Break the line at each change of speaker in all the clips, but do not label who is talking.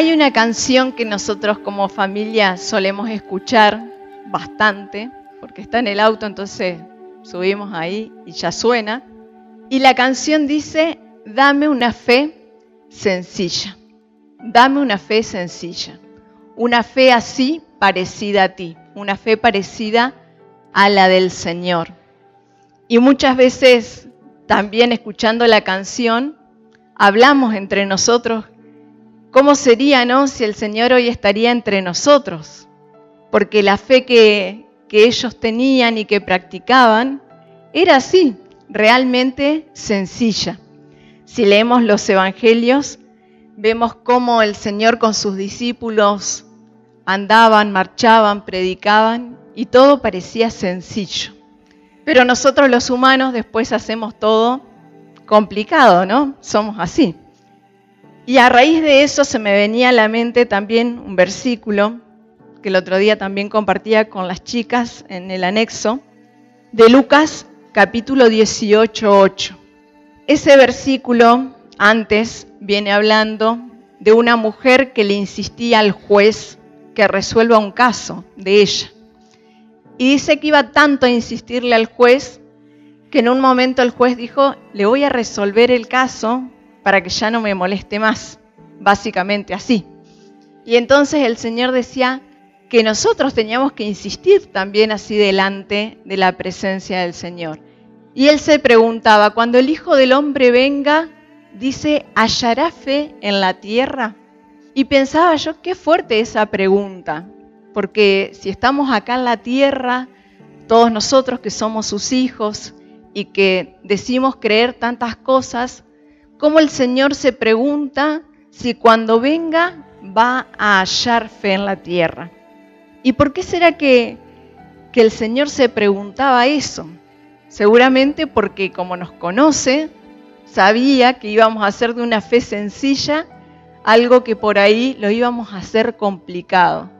Hay una canción que nosotros como familia solemos escuchar bastante, porque está en el auto, entonces subimos ahí y ya suena. Y la canción dice, dame una fe sencilla, dame una fe sencilla, una fe así parecida a ti, una fe parecida a la del Señor. Y muchas veces también escuchando la canción, hablamos entre nosotros cómo sería, ¿no? Si el Señor hoy estaría entre nosotros. Porque la fe que, ellos tenían y que practicaban era así, realmente sencilla. Si leemos los evangelios, vemos cómo el Señor con sus discípulos andaban, marchaban, predicaban y todo parecía sencillo. Pero nosotros los humanos después hacemos todo complicado, ¿no? Somos así. Y a raíz de eso se me venía a la mente también un versículo que el otro día también compartía con las chicas en el anexo, de Lucas capítulo 18, 8. Ese versículo antes viene hablando de una mujer que le insistía al juez que resuelva un caso de ella. Y dice que iba tanto a insistirle al juez que en un momento el juez dijo, le voy a resolver el caso para que ya no me moleste más, básicamente así. Y entonces el Señor decía, que nosotros teníamos que insistir también así delante de la presencia del Señor. Y él se preguntaba, cuando el Hijo del Hombre venga, dice, ¿hallará fe en la tierra? Y pensaba yo, qué fuerte esa pregunta, porque si estamos acá en la tierra, todos nosotros que somos sus hijos y que decimos creer tantas cosas, ¿cómo el Señor se pregunta si cuando venga va a hallar fe en la tierra? ¿Y por qué será que, el Señor se preguntaba eso? Seguramente porque como nos conoce, sabía que íbamos a hacer de una fe sencilla algo que por ahí lo íbamos a hacer complicado.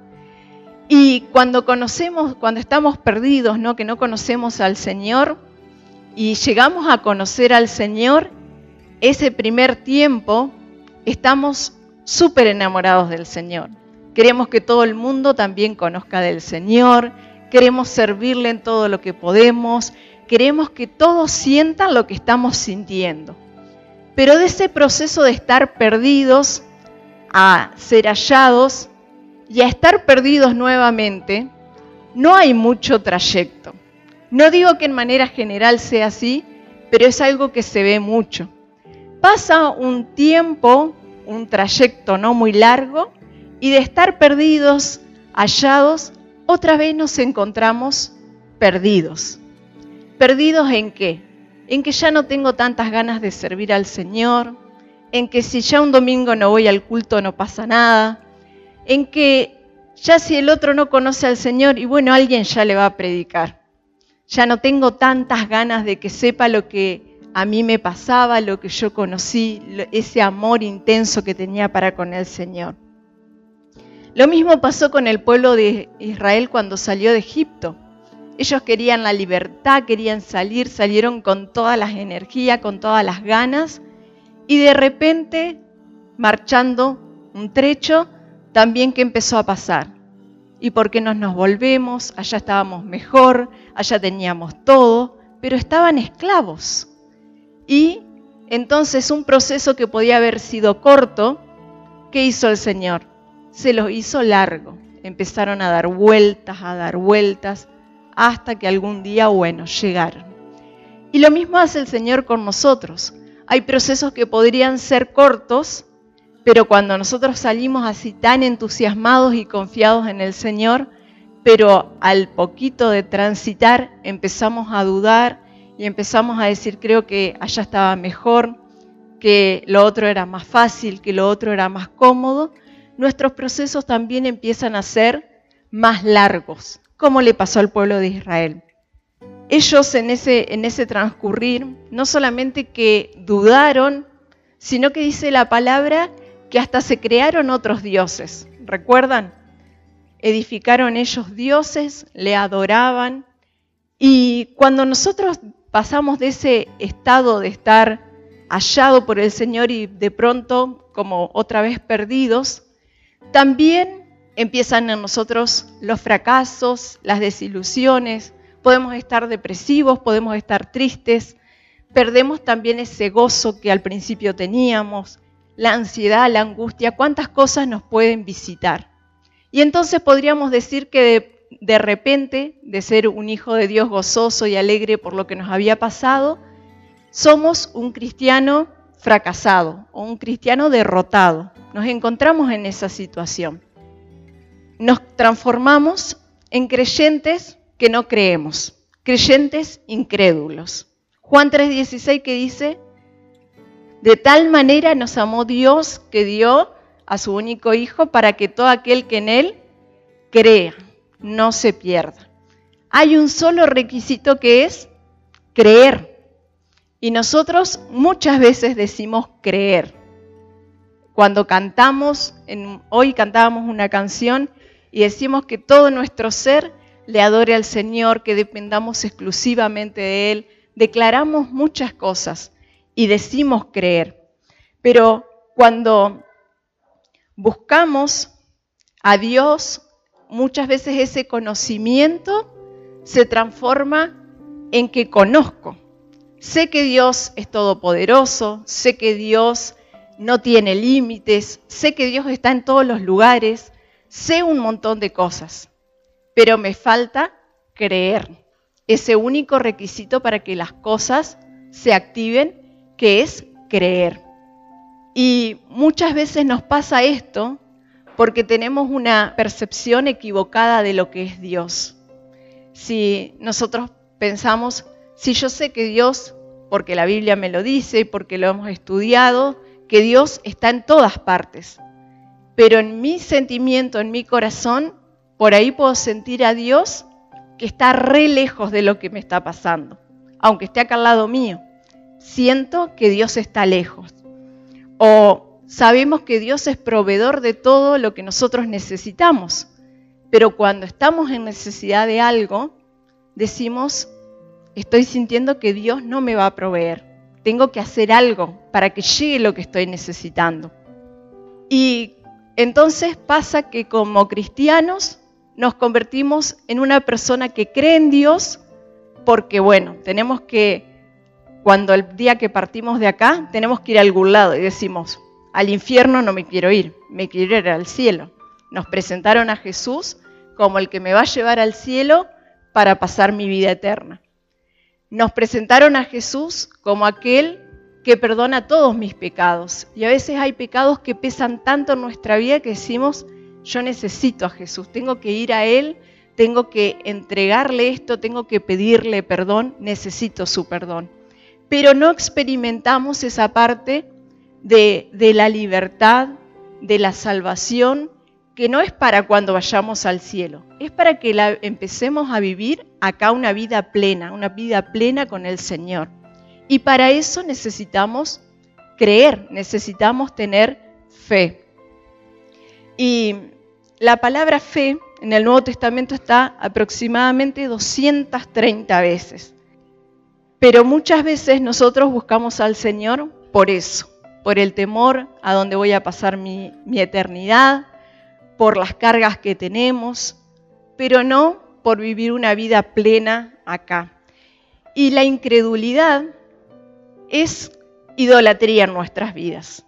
Y cuando conocemos, cuando estamos perdidos, ¿no? que no conocemos al Señor, y llegamos a conocer al Señor, ese primer tiempo estamos súper enamorados del Señor. Queremos que todo el mundo también conozca del Señor, queremos servirle en todo lo que podemos, queremos que todos sientan lo que estamos sintiendo. Pero de ese proceso de estar perdidos a ser hallados y a estar perdidos nuevamente, no hay mucho trayecto. No digo que en manera general sea así, pero es algo que se ve mucho. Pasa un tiempo, un trayecto no muy largo, y de estar perdidos, hallados, otra vez nos encontramos perdidos. ¿Perdidos en qué? En que ya no tengo tantas ganas de servir al Señor, en que si ya un domingo no voy al culto no pasa nada, en que ya si el otro no conoce al Señor y bueno, alguien ya le va a predicar. Ya no tengo tantas ganas de que sepa lo que a mí me pasaba, lo que yo conocí, ese amor intenso que tenía para con el Señor. Lo mismo pasó con el pueblo de Israel cuando salió de Egipto. Ellos querían la libertad, querían salir, salieron con todas las energías, con todas las ganas, y de repente, marchando un trecho, también que empezó a pasar. ¿Y por qué no nos volvemos? Allá estábamos mejor, allá teníamos todo, pero estaban esclavos. Y entonces un proceso que podía haber sido corto, ¿qué hizo el Señor? se los hizo largo. Empezaron a dar vueltas, a dar vueltas, hasta que algún día, bueno, llegaron. Y lo mismo hace el Señor con nosotros. Hay procesos que podrían ser cortos, pero cuando nosotros salimos así tan entusiasmados y confiados en el Señor, pero al poquito de transitar empezamos a dudar y empezamos a decir, creo que allá estaba mejor, que lo otro era más fácil, que lo otro era más cómodo, nuestros procesos también empiezan a ser más largos, como le pasó al pueblo de Israel. Ellos en ese, en ese transcurrir no solamente que dudaron, sino que dice la palabra que hasta se crearon otros dioses. ¿Recuerdan? Edificaron ellos dioses, le adoraban. Y cuando nosotros pasamos de ese estado de estar hallado por el Señor y de pronto como otra vez perdidos, También empiezan en nosotros los fracasos, las desilusiones, podemos estar depresivos, podemos estar tristes, perdemos también ese gozo que al principio teníamos, la ansiedad, la angustia, cuántas cosas nos pueden visitar. Y entonces podríamos decir que de, de, repente, de ser un hijo de Dios gozoso y alegre por lo que nos había pasado, somos un cristiano fracasado o un cristiano derrotado. Nos encontramos en esa situación. Nos transformamos en creyentes que no creemos, creyentes incrédulos. Juan 3:16 que dice, de tal manera nos amó Dios que dio a su único Hijo para que todo aquel que en Él crea no se pierda. Hay un solo requisito que es creer. Y nosotros muchas veces decimos creer. Cuando cantamos, hoy cantábamos una canción y decimos que todo nuestro ser le adore al Señor, que dependamos exclusivamente de Él, declaramos muchas cosas y decimos creer. Pero cuando buscamos a Dios, muchas veces ese conocimiento se transforma en que conozco. Sé que Dios es todopoderoso, sé que Dios no tiene límites, sé que Dios está en todos los lugares, sé un montón de cosas, pero me falta creer, ese único requisito para que las cosas se activen, que es creer. Y muchas veces nos pasa esto porque tenemos una percepción equivocada de lo que es Dios. Si nosotros pensamos, si yo sé que Dios, porque la Biblia me lo dice y porque lo hemos estudiado, que Dios está en todas partes. Pero en mi sentimiento, en mi corazón, por ahí puedo sentir a Dios que está re lejos de lo que me está pasando, aunque esté acá al lado mío. Siento que Dios está lejos. O sabemos que Dios es proveedor de todo lo que nosotros necesitamos, pero cuando estamos en necesidad de algo, decimos, estoy sintiendo que Dios no me va a proveer. Tengo que hacer algo para que llegue lo que estoy necesitando. Y entonces pasa que como cristianos nos convertimos en una persona que cree en Dios porque, bueno, tenemos que, cuando el día que partimos de acá, tenemos que ir a algún lado y decimos, al infierno no me quiero ir, me quiero ir al cielo. Nos presentaron a Jesús como el que me va a llevar al cielo para pasar mi vida eterna nos presentaron a Jesús como aquel que perdona todos mis pecados. Y a veces hay pecados que pesan tanto en nuestra vida que decimos, yo necesito a Jesús, tengo que ir a Él, tengo que entregarle esto, tengo que pedirle perdón, necesito su perdón. Pero no experimentamos esa parte de, la libertad, de la salvación, que no es para cuando vayamos al cielo, es para que la, empecemos a vivir acá una vida plena, una vida plena con el Señor. Y para eso necesitamos creer, necesitamos tener fe. Y la palabra fe en el Nuevo Testamento está aproximadamente 230 veces. Pero muchas veces nosotros buscamos al Señor por eso, por el temor a dónde voy a pasar mi, eternidad, por las cargas que tenemos, pero no por vivir una vida plena acá. Y la incredulidad es idolatría en nuestras vidas.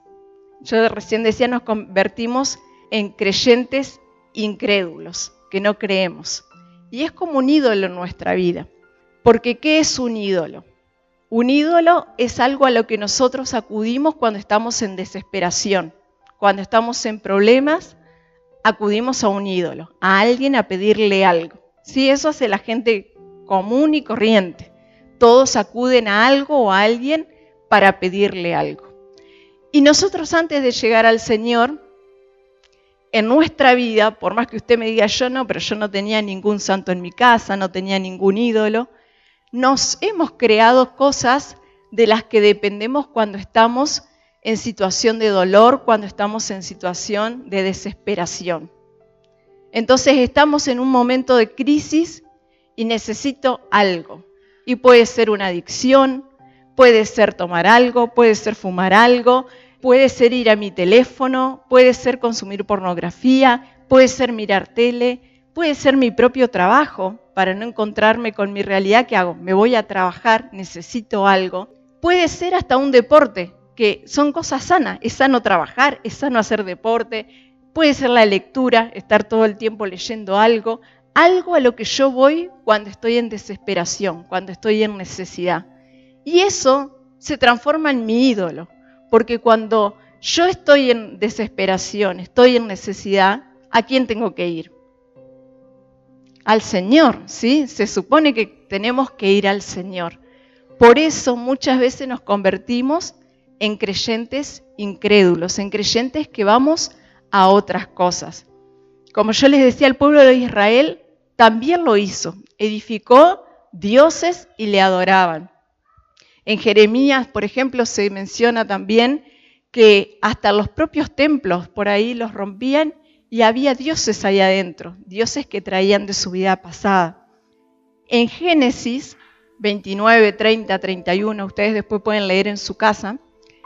Yo recién decía, nos convertimos en creyentes incrédulos, que no creemos. Y es como un ídolo en nuestra vida. Porque ¿qué es un ídolo? Un ídolo es algo a lo que nosotros acudimos cuando estamos en desesperación, cuando estamos en problemas acudimos a un ídolo, a alguien a pedirle algo. Sí, eso hace la gente común y corriente. Todos acuden a algo o a alguien para pedirle algo. Y nosotros antes de llegar al Señor, en nuestra vida, por más que usted me diga yo no, pero yo no tenía ningún santo en mi casa, no tenía ningún ídolo, nos hemos creado cosas de las que dependemos cuando estamos en situación de dolor, cuando estamos en situación de desesperación. Entonces estamos en un momento de crisis y necesito algo. Y puede ser una adicción, puede ser tomar algo, puede ser fumar algo, puede ser ir a mi teléfono, puede ser consumir pornografía, puede ser mirar tele, puede ser mi propio trabajo para no encontrarme con mi realidad que hago. Me voy a trabajar, necesito algo. Puede ser hasta un deporte, que son cosas sanas. Es sano trabajar, es sano hacer deporte, puede ser la lectura, estar todo el tiempo leyendo algo, algo a lo que yo voy cuando estoy en desesperación, cuando estoy en necesidad. Y eso se transforma en mi ídolo, porque cuando yo estoy en desesperación, estoy en necesidad, ¿a quién tengo que ir? Al Señor, ¿sí? Se supone que tenemos que ir al Señor. Por eso muchas veces nos convertimos en creyentes incrédulos, en creyentes que vamos a otras cosas. Como yo les decía, el pueblo de Israel también lo hizo, edificó dioses y le adoraban. En Jeremías, por ejemplo, se menciona también que hasta los propios templos por ahí los rompían y había dioses ahí adentro, dioses que traían de su vida pasada. En Génesis 29, 30, 31, ustedes después pueden leer en su casa,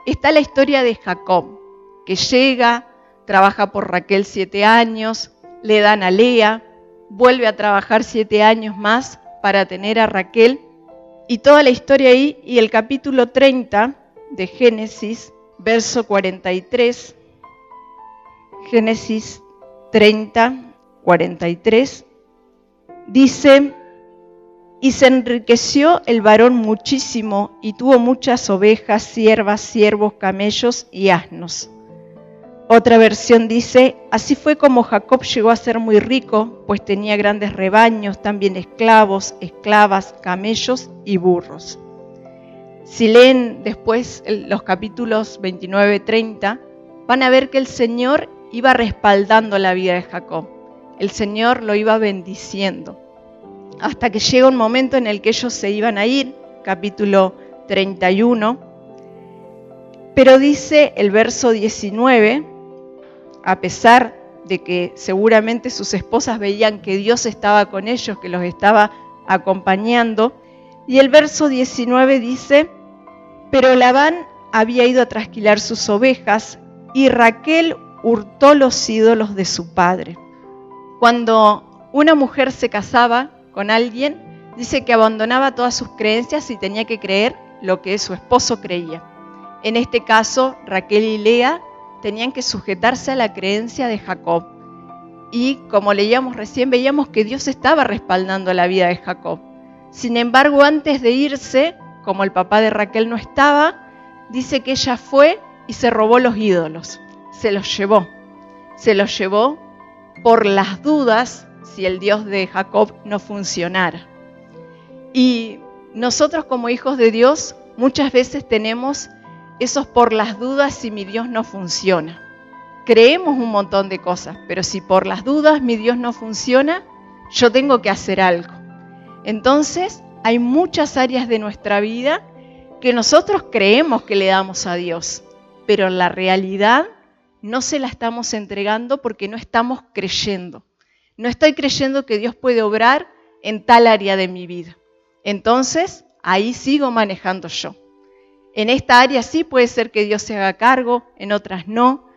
está la historia de Jacob, que llega, trabaja por Raquel siete años, le dan a Lea, vuelve a trabajar siete años más para tener a Raquel, y toda la historia ahí, y el capítulo 30 de Génesis, verso 43, Génesis 30, 43, dice, y se enriqueció el varón muchísimo y tuvo muchas ovejas, siervas, siervos, camellos y asnos. Otra versión dice, así fue como Jacob llegó a ser muy rico, pues tenía grandes rebaños, también esclavos, esclavas, camellos y burros. Si leen después los capítulos 29-30, van a ver que el Señor iba respaldando la vida de Jacob. El Señor lo iba bendiciendo hasta que llega un momento en el que ellos se iban a ir, capítulo 31, pero dice el verso 19, a pesar de que seguramente sus esposas veían que Dios estaba con ellos, que los estaba acompañando, y el verso 19 dice, pero Labán había ido a trasquilar sus ovejas y Raquel hurtó los ídolos de su padre. Cuando una mujer se casaba, con alguien, dice que abandonaba todas sus creencias y tenía que creer lo que su esposo creía. En este caso, Raquel y Lea tenían que sujetarse a la creencia de Jacob. Y como leíamos recién, veíamos que Dios estaba respaldando la vida de Jacob. Sin embargo, antes de irse, como el papá de Raquel no estaba, dice que ella fue y se robó los ídolos. Se los llevó. Se los llevó por las dudas si el Dios de Jacob no funcionara. Y nosotros como hijos de Dios muchas veces tenemos esos por las dudas si mi Dios no funciona. Creemos un montón de cosas, pero si por las dudas mi Dios no funciona, yo tengo que hacer algo. Entonces, hay muchas áreas de nuestra vida que nosotros creemos que le damos a Dios, pero en la realidad no se la estamos entregando porque no estamos creyendo. No estoy creyendo que Dios puede obrar en tal área de mi vida. Entonces, ahí sigo manejando yo. En esta área sí puede ser que Dios se haga cargo, en otras no,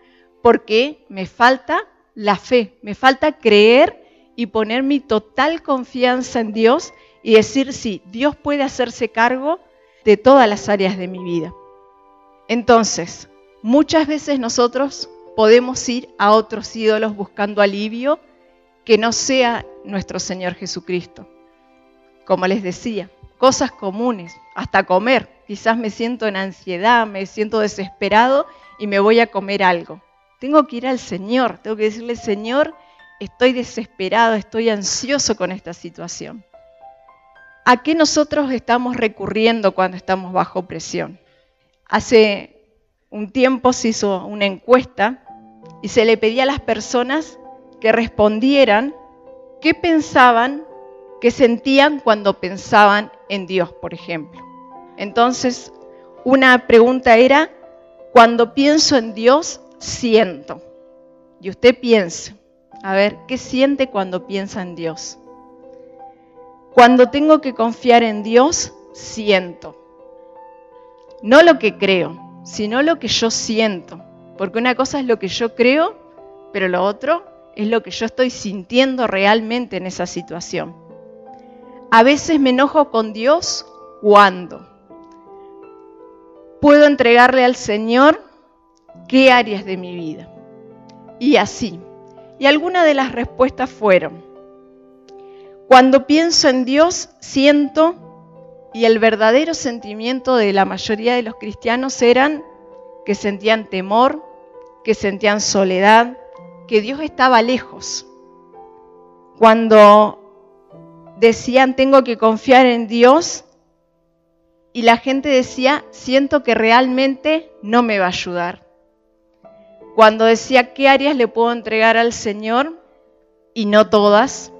porque me falta la fe, me falta creer y poner mi total confianza en Dios y decir, sí, Dios puede hacerse cargo de todas las áreas de mi vida. Entonces, muchas veces nosotros podemos ir a otros ídolos buscando alivio que no sea nuestro Señor Jesucristo. Como les decía, cosas comunes, hasta comer. Quizás me siento en ansiedad, me siento desesperado y me voy a comer algo. Tengo que ir al Señor, tengo que decirle, Señor, estoy desesperado, estoy ansioso con esta situación. ¿A qué nosotros estamos recurriendo cuando estamos bajo presión? Hace un tiempo se hizo una encuesta y se le pedía a las personas que respondieran qué pensaban, qué sentían cuando pensaban en Dios, por ejemplo. Entonces, una pregunta era, cuando pienso en Dios, siento. Y usted piense, a ver, ¿qué siente cuando piensa en Dios? Cuando tengo que confiar en Dios, siento. No lo que creo, sino lo que yo siento. Porque una cosa es lo que yo creo, pero lo otro es lo que yo estoy sintiendo realmente en esa situación. A veces me enojo con Dios cuando puedo entregarle al Señor qué áreas de mi vida. Y así. Y algunas de las respuestas fueron, cuando pienso en Dios, siento, y el verdadero sentimiento de la mayoría de los cristianos eran que sentían temor, que sentían soledad, que Dios estaba lejos. Cuando decían tengo que confiar en Dios y la gente decía siento que realmente no me va a ayudar. Cuando decía qué áreas le puedo entregar al Señor y no todas.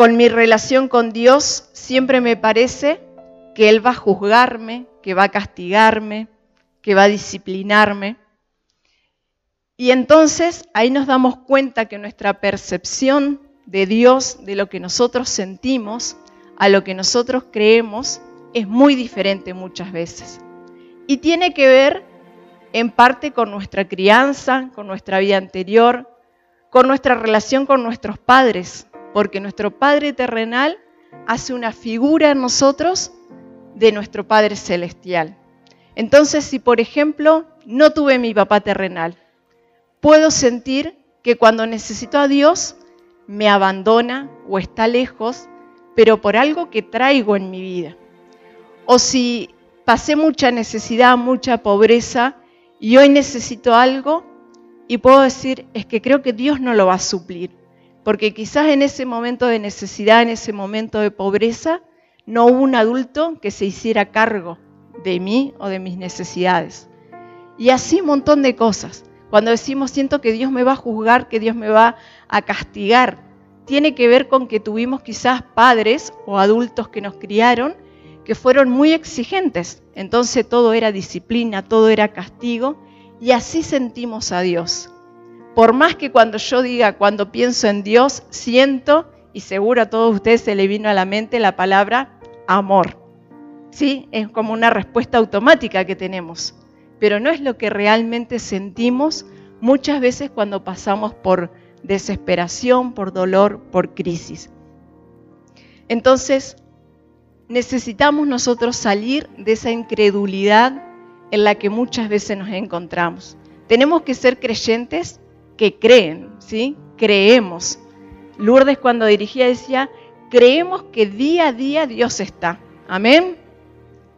Con mi relación con Dios siempre me parece que Él va a juzgarme, que va a castigarme, que va a disciplinarme. Y entonces ahí nos damos cuenta que nuestra percepción de Dios, de lo que nosotros sentimos, a lo que nosotros creemos, es muy diferente muchas veces. Y tiene que ver en parte con nuestra crianza, con nuestra vida anterior, con nuestra relación con nuestros padres, porque nuestro Padre terrenal hace una figura en nosotros de nuestro Padre celestial. Entonces, si por ejemplo no tuve mi papá terrenal, puedo sentir que cuando necesito a Dios me abandona o está lejos, pero por algo que traigo en mi vida. O si pasé mucha necesidad, mucha pobreza y hoy necesito algo y puedo decir, es que creo que Dios no lo va a suplir, porque quizás en ese momento de necesidad, en ese momento de pobreza, no hubo un adulto que se hiciera cargo de mí o de mis necesidades. Y así un montón de cosas. Cuando decimos siento que Dios me va a juzgar, que Dios me va a castigar, tiene que ver con que tuvimos quizás padres o adultos que nos criaron que fueron muy exigentes. Entonces todo era disciplina, todo era castigo y así sentimos a Dios. Por más que cuando yo diga, cuando pienso en Dios, siento, y seguro a todos ustedes se le vino a la mente la palabra amor. ¿Sí? Es como una respuesta automática que tenemos pero no es lo que realmente sentimos muchas veces cuando pasamos por desesperación, por dolor, por crisis. Entonces, necesitamos nosotros salir de esa incredulidad en la que muchas veces nos encontramos. Tenemos que ser creyentes que creen, ¿sí? Creemos. Lourdes cuando dirigía decía, creemos que día a día Dios está. Amén.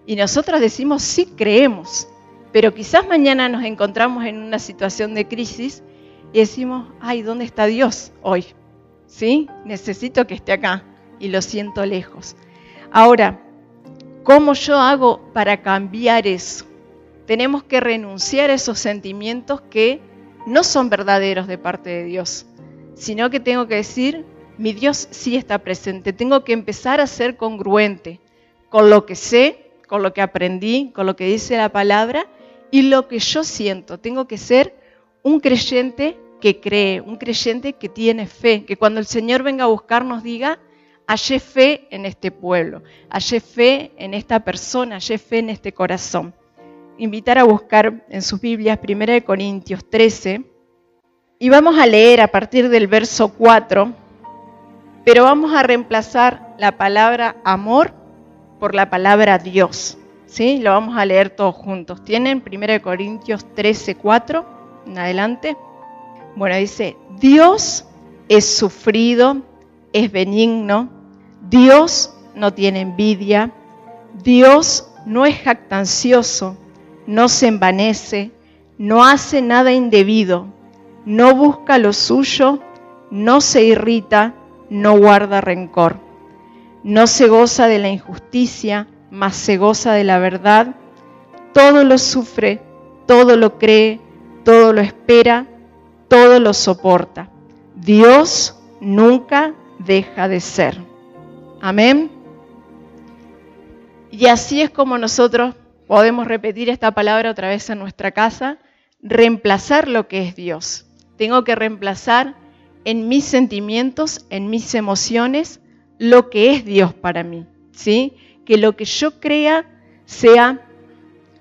Y nosotros decimos, sí, creemos. Pero quizás mañana nos encontramos en una situación de crisis y decimos, ay, ¿dónde está Dios hoy? ¿Sí? Necesito que esté acá y lo siento lejos. Ahora, ¿cómo yo hago para cambiar eso? Tenemos que renunciar a esos sentimientos que no son verdaderos de parte de Dios, sino que tengo que decir, mi Dios sí está presente. Tengo que empezar a ser congruente con lo que sé, con lo que aprendí, con lo que dice la palabra y lo que yo siento. Tengo que ser un creyente que cree, un creyente que tiene fe, que cuando el Señor venga a buscarnos diga, hallé fe en este pueblo, hallé fe en esta persona, hallé fe en este corazón. Invitar a buscar en sus Biblias 1 Corintios 13 y vamos a leer a partir del verso 4, pero vamos a reemplazar la palabra amor por la palabra Dios. ¿sí? Lo vamos a leer todos juntos. ¿Tienen 1 Corintios 13, 4 en adelante? Bueno, dice, Dios es sufrido, es benigno, Dios no tiene envidia, Dios no es jactancioso, no se envanece, no hace nada indebido, no busca lo suyo, no se irrita, no guarda rencor, no se goza de la injusticia, mas se goza de la verdad, todo lo sufre, todo lo cree, todo lo espera, todo lo soporta. Dios nunca deja de ser. Amén. Y así es como nosotros podemos repetir esta palabra otra vez en nuestra casa, reemplazar lo que es Dios. Tengo que reemplazar en mis sentimientos, en mis emociones, lo que es Dios para mí. ¿Sí? que lo que yo crea sea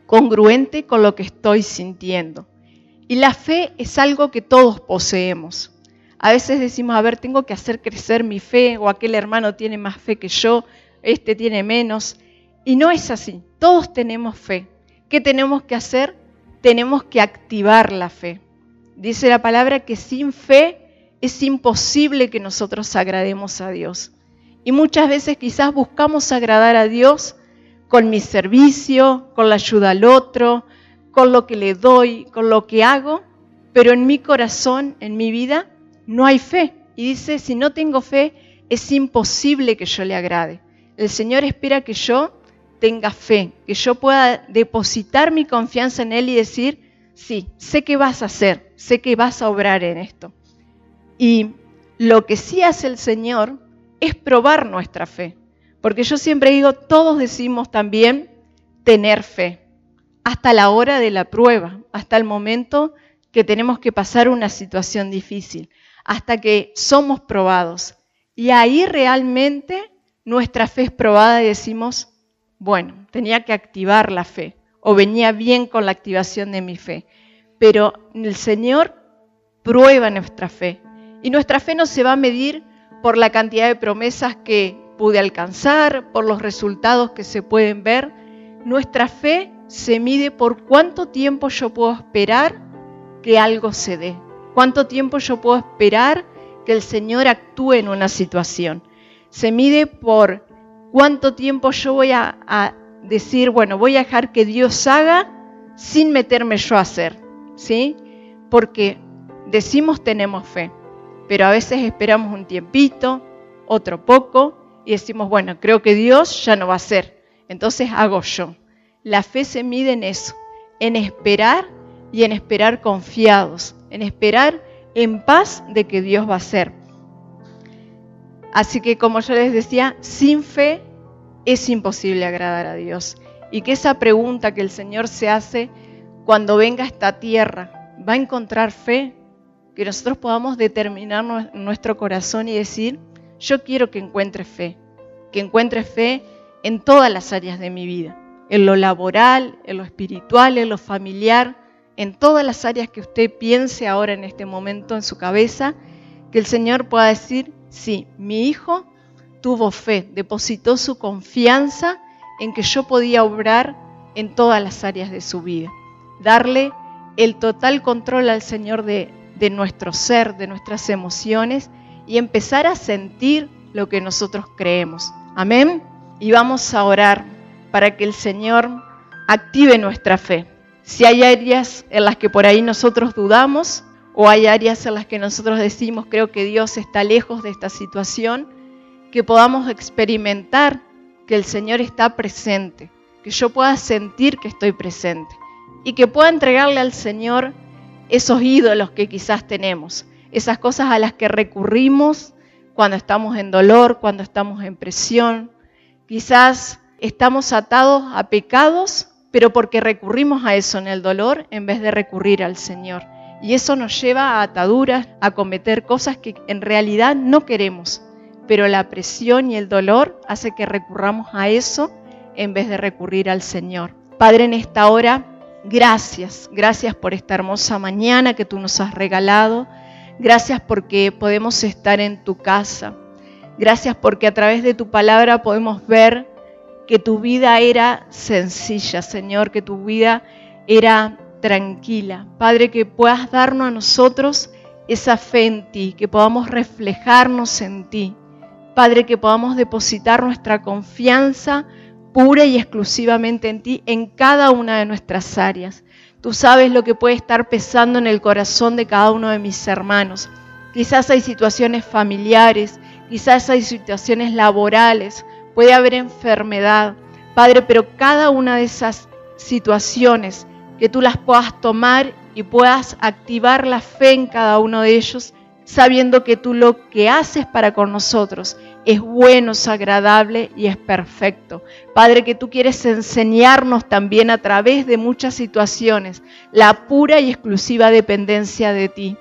congruente con lo que estoy sintiendo. Y la fe es algo que todos poseemos. A veces decimos, a ver, tengo que hacer crecer mi fe, o aquel hermano tiene más fe que yo, este tiene menos. Y no es así, todos tenemos fe. ¿Qué tenemos que hacer? Tenemos que activar la fe. Dice la palabra que sin fe es imposible que nosotros agrademos a Dios. Y muchas veces quizás buscamos agradar a Dios con mi servicio, con la ayuda al otro, con lo que le doy, con lo que hago, pero en mi corazón, en mi vida, no hay fe. Y dice, si no tengo fe, es imposible que yo le agrade. El Señor espera que yo tenga fe, que yo pueda depositar mi confianza en Él y decir, sí, sé que vas a hacer, sé que vas a obrar en esto. Y lo que sí hace el Señor es probar nuestra fe. Porque yo siempre digo, todos decimos también tener fe, hasta la hora de la prueba, hasta el momento que tenemos que pasar una situación difícil, hasta que somos probados. Y ahí realmente nuestra fe es probada y decimos, bueno, tenía que activar la fe o venía bien con la activación de mi fe. Pero el Señor prueba nuestra fe y nuestra fe no se va a medir por la cantidad de promesas que pude alcanzar, por los resultados que se pueden ver. Nuestra fe se mide por cuánto tiempo yo puedo esperar que algo se dé, cuánto tiempo yo puedo esperar que el Señor actúe en una situación. Se mide por cuánto tiempo yo voy a, decir, bueno, voy a dejar que Dios haga sin meterme yo a hacer, ¿sí? Porque decimos tenemos fe, pero a veces esperamos un tiempito, otro poco, y decimos, bueno, creo que Dios ya no va a hacer, entonces hago yo. La fe se mide en eso, en esperar y en esperar confiados, en esperar en paz de que Dios va a hacer. Así que como yo les decía, sin fe es imposible agradar a Dios. Y que esa pregunta que el Señor se hace cuando venga a esta tierra, ¿va a encontrar fe? Que nosotros podamos determinar nuestro corazón y decir, yo quiero que encuentre fe, que encuentre fe en todas las áreas de mi vida en lo laboral, en lo espiritual, en lo familiar, en todas las áreas que usted piense ahora en este momento en su cabeza, que el Señor pueda decir, sí, mi hijo tuvo fe, depositó su confianza en que yo podía obrar en todas las áreas de su vida. Darle el total control al Señor de, de nuestro ser, de nuestras emociones y empezar a sentir lo que nosotros creemos. Amén. Y vamos a orar para que el Señor active nuestra fe. Si hay áreas en las que por ahí nosotros dudamos o hay áreas en las que nosotros decimos creo que Dios está lejos de esta situación, que podamos experimentar que el Señor está presente, que yo pueda sentir que estoy presente y que pueda entregarle al Señor esos ídolos que quizás tenemos, esas cosas a las que recurrimos cuando estamos en dolor, cuando estamos en presión, quizás estamos atados a pecados, pero porque recurrimos a eso en el dolor en vez de recurrir al Señor. Y eso nos lleva a ataduras, a cometer cosas que en realidad no queremos. Pero la presión y el dolor hace que recurramos a eso en vez de recurrir al Señor. Padre, en esta hora, gracias. Gracias por esta hermosa mañana que tú nos has regalado. Gracias porque podemos estar en tu casa. Gracias porque a través de tu palabra podemos ver que tu vida era sencilla, Señor, que tu vida era tranquila. Padre, que puedas darnos a nosotros esa fe en ti, que podamos reflejarnos en ti. Padre, que podamos depositar nuestra confianza pura y exclusivamente en ti en cada una de nuestras áreas. Tú sabes lo que puede estar pesando en el corazón de cada uno de mis hermanos. Quizás hay situaciones familiares, quizás hay situaciones laborales, puede haber enfermedad, Padre, pero cada una de esas situaciones que tú las puedas tomar y puedas activar la fe en cada uno de ellos, sabiendo que tú lo que haces para con nosotros es bueno, es agradable y es perfecto. Padre, que tú quieres enseñarnos también a través de muchas situaciones la pura y exclusiva dependencia de ti.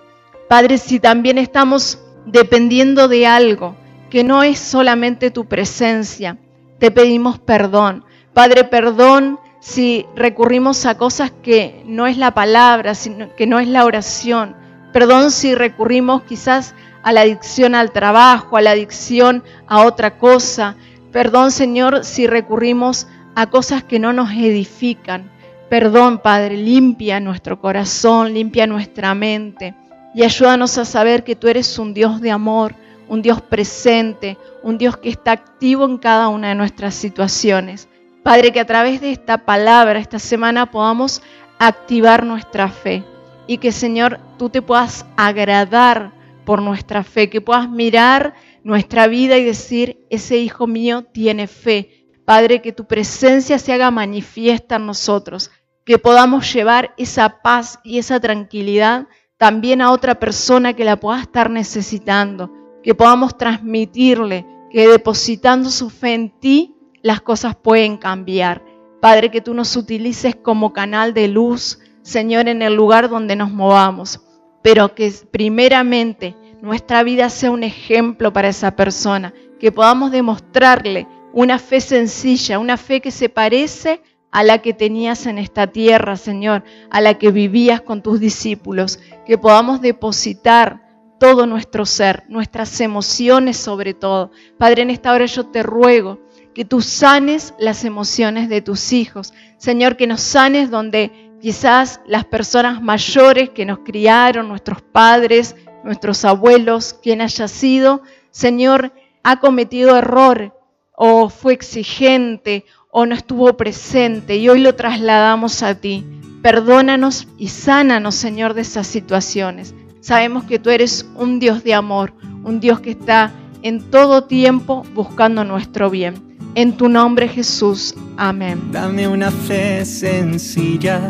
Padre, si también estamos dependiendo de algo, que no es solamente tu presencia. Te pedimos perdón. Padre, perdón si recurrimos a cosas que no es la palabra, sino que no es la oración. Perdón si recurrimos quizás a la adicción al trabajo, a la adicción a otra cosa. Perdón, Señor, si recurrimos a cosas que no nos edifican. Perdón, Padre, limpia nuestro corazón, limpia nuestra mente y ayúdanos a saber que tú eres un Dios de amor, un Dios presente, un Dios que está activo en cada una de nuestras situaciones. Padre, que a través de esta palabra, esta semana, podamos activar nuestra fe y que, Señor, tú te puedas agradar por nuestra fe, que puedas mirar nuestra vida y decir, ese hijo mío tiene fe. Padre, que tu presencia se haga manifiesta en nosotros, que podamos llevar esa paz y esa tranquilidad también a otra persona que la pueda estar necesitando, que podamos transmitirle que depositando su fe en ti, las cosas pueden cambiar. Padre, que tú nos utilices como canal de luz, Señor, en el lugar donde nos movamos, pero que primeramente nuestra vida sea un ejemplo para esa persona, que podamos demostrarle una fe sencilla, una fe que se parece a la que tenías en esta tierra, Señor, a la que vivías con tus discípulos, que podamos depositar todo nuestro ser, nuestras emociones sobre todo. Padre, en esta hora yo te ruego que tú sanes las emociones de tus hijos. Señor, que nos sanes donde quizás las personas mayores que nos criaron, nuestros padres, nuestros abuelos, quien haya sido, Señor, ha cometido error o fue exigente o no estuvo presente y hoy lo trasladamos a ti. Perdónanos y sánanos, Señor, de esas situaciones. Sabemos que tú eres un Dios de amor, un Dios que está en todo tiempo buscando nuestro bien. En tu nombre Jesús. Amén.
Dame una fe sencilla,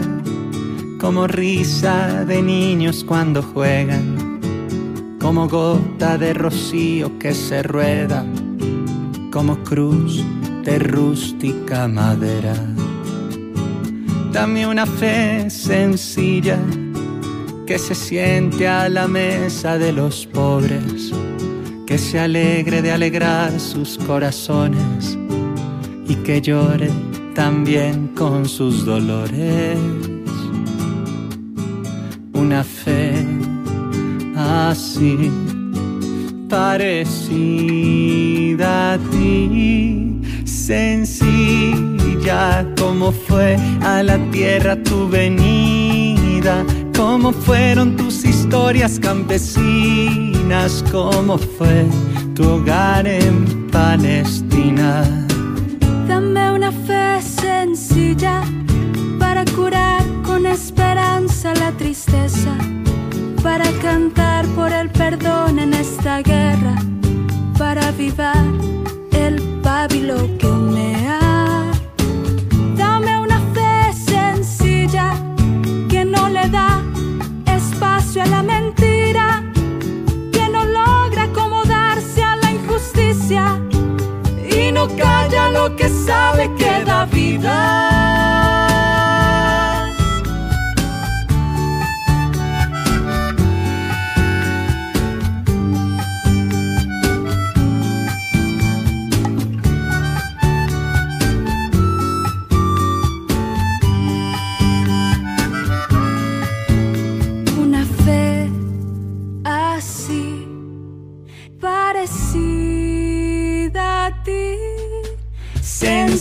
como risa de niños cuando juegan, como gota de rocío que se rueda, como cruz de rústica madera. Dame una fe sencilla que se siente a la mesa de los pobres, que se alegre de alegrar sus corazones y que llore también con sus dolores. Una fe así parecida a ti, sencilla como fue a la tierra tu venida, como fueron tus historias campesinas, como fue tu hogar en Palestina.
Dame una fe sencilla para curar con esperanza la tristeza para cantar por el perdón en esta guerra, para avivar sabe que da vida.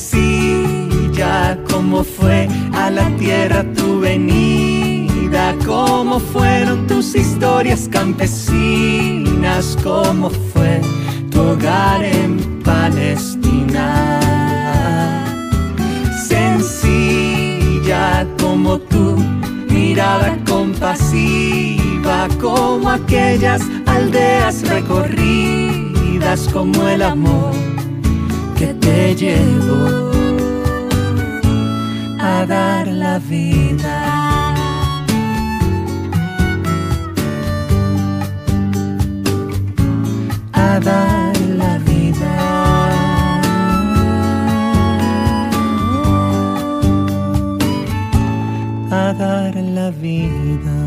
Sencilla como fue a la tierra tu venida, como fueron tus historias campesinas, como fue tu hogar en Palestina. Sencilla como tu mirada compasiva, como aquellas aldeas recorridas, como el amor te llevó a dar la vida. A dar la vida. A dar la vida.